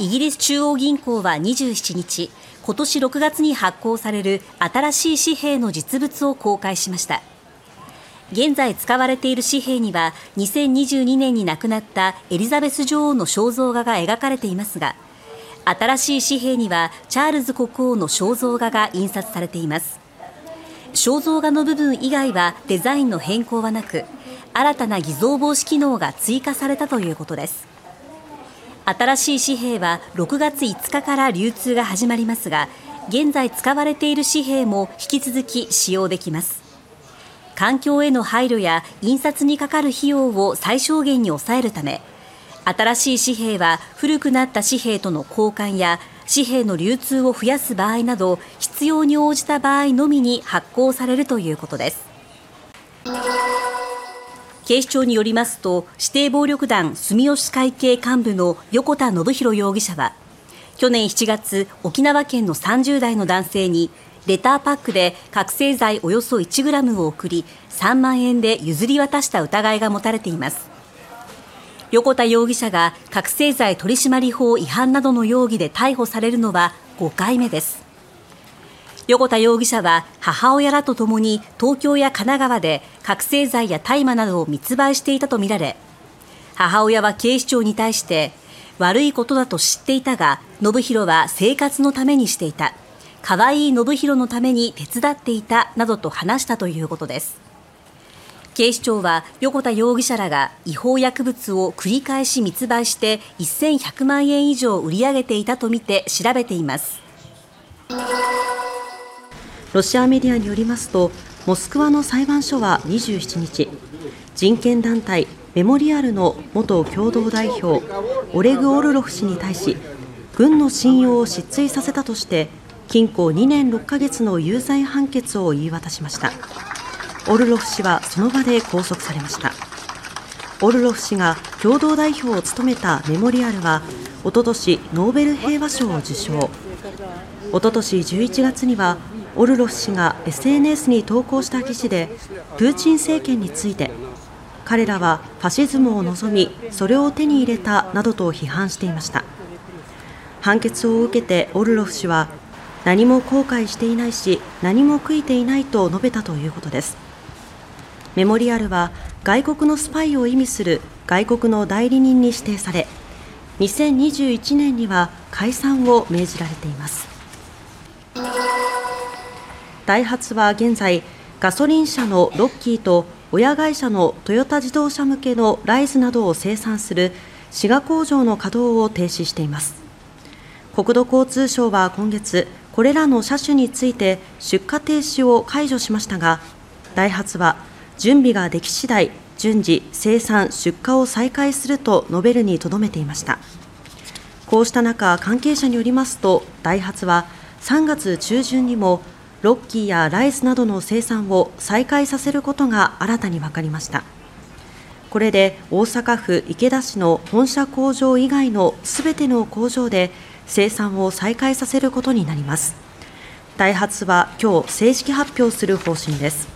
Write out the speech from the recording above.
イギリス中央銀行は27日今年6月に発行される新しい紙幣の実物を公開しました。現在使われている紙幣には2022年に亡くなったエリザベス女王の肖像画が描かれていますが新しい紙幣にはチャールズ国王の肖像画が印刷されています。肖像画の部分以外はデザインの変更はなく新たな偽造防止機能が追加されたということです。新しい紙幣は6月5日から流通が始まりますが現在使われている紙幣も引き続き使用できます。環境への配慮や印刷にかかる費用を最小限に抑えるため新しい紙幣は古くなった紙幣との交換や紙幣の流通を増やす場合など必要に応じた場合のみに発行されるということです。警視庁によりますと指定暴力団住吉会系幹部の横田信弘容疑者は去年7月沖縄県の30代の男性にレターパックで覚醒剤およそ1グラムを送り3万円で譲り渡した疑いが持たれています。横田容疑者が覚醒剤取締法違反などの容疑で逮捕されるのは5回目です。横田容疑者は母親らとともに東京や神奈川で覚醒剤や大麻などを密売していたとみられ母親は警視庁に対して悪いことだと知っていたが信弘は生活のためにしていた。可愛い信弘のために手伝っていたなどと話したということです。警視庁は横田容疑者らが違法薬物を繰り返し密売して1100万円以上売り上げていたとみて調べています。ロシアメディアによりますとモスクワの裁判所は27日人権団体メモリアルの元共同代表オレグ・オルロフ氏に対し軍の信用を失墜させたとして禁錮2年6ヶ月の有罪判決を言い渡しました。オルロフ氏はその場で拘束されました。オルロフ氏が共同代表を務めたメモリアルはおととしノーベル平和賞を受賞。おととし11月にはオルロフ氏が SNS に投稿した記事でプーチン政権について彼らはファシズムを望みそれを手に入れたなどと批判していました。判決を受けてオルロフ氏は何も後悔していないし何も悔いていないと述べたということです。メモリアルは外国のスパイを意味する外国の代理人に指定され2021年には解散を命じられています。ダイハツは現在ガソリン車のロッキーと親会社のトヨタ自動車向けのライズなどを生産する滋賀工場の稼働を停止しています。国土交通省は今月これらの車種について出荷停止を解除しましたがダイハツは準備ができ次第順次生産出荷を再開すると述べるにとどめていました。こうした中関係者によりますとダイハツは3月中旬にもロッキーやライスなどの生産を再開させることが新たに分かりました。これで大阪府池田市の本社工場以外のすべての工場で生産を再開させることになります。ダイハツは今日正式発表する方針です。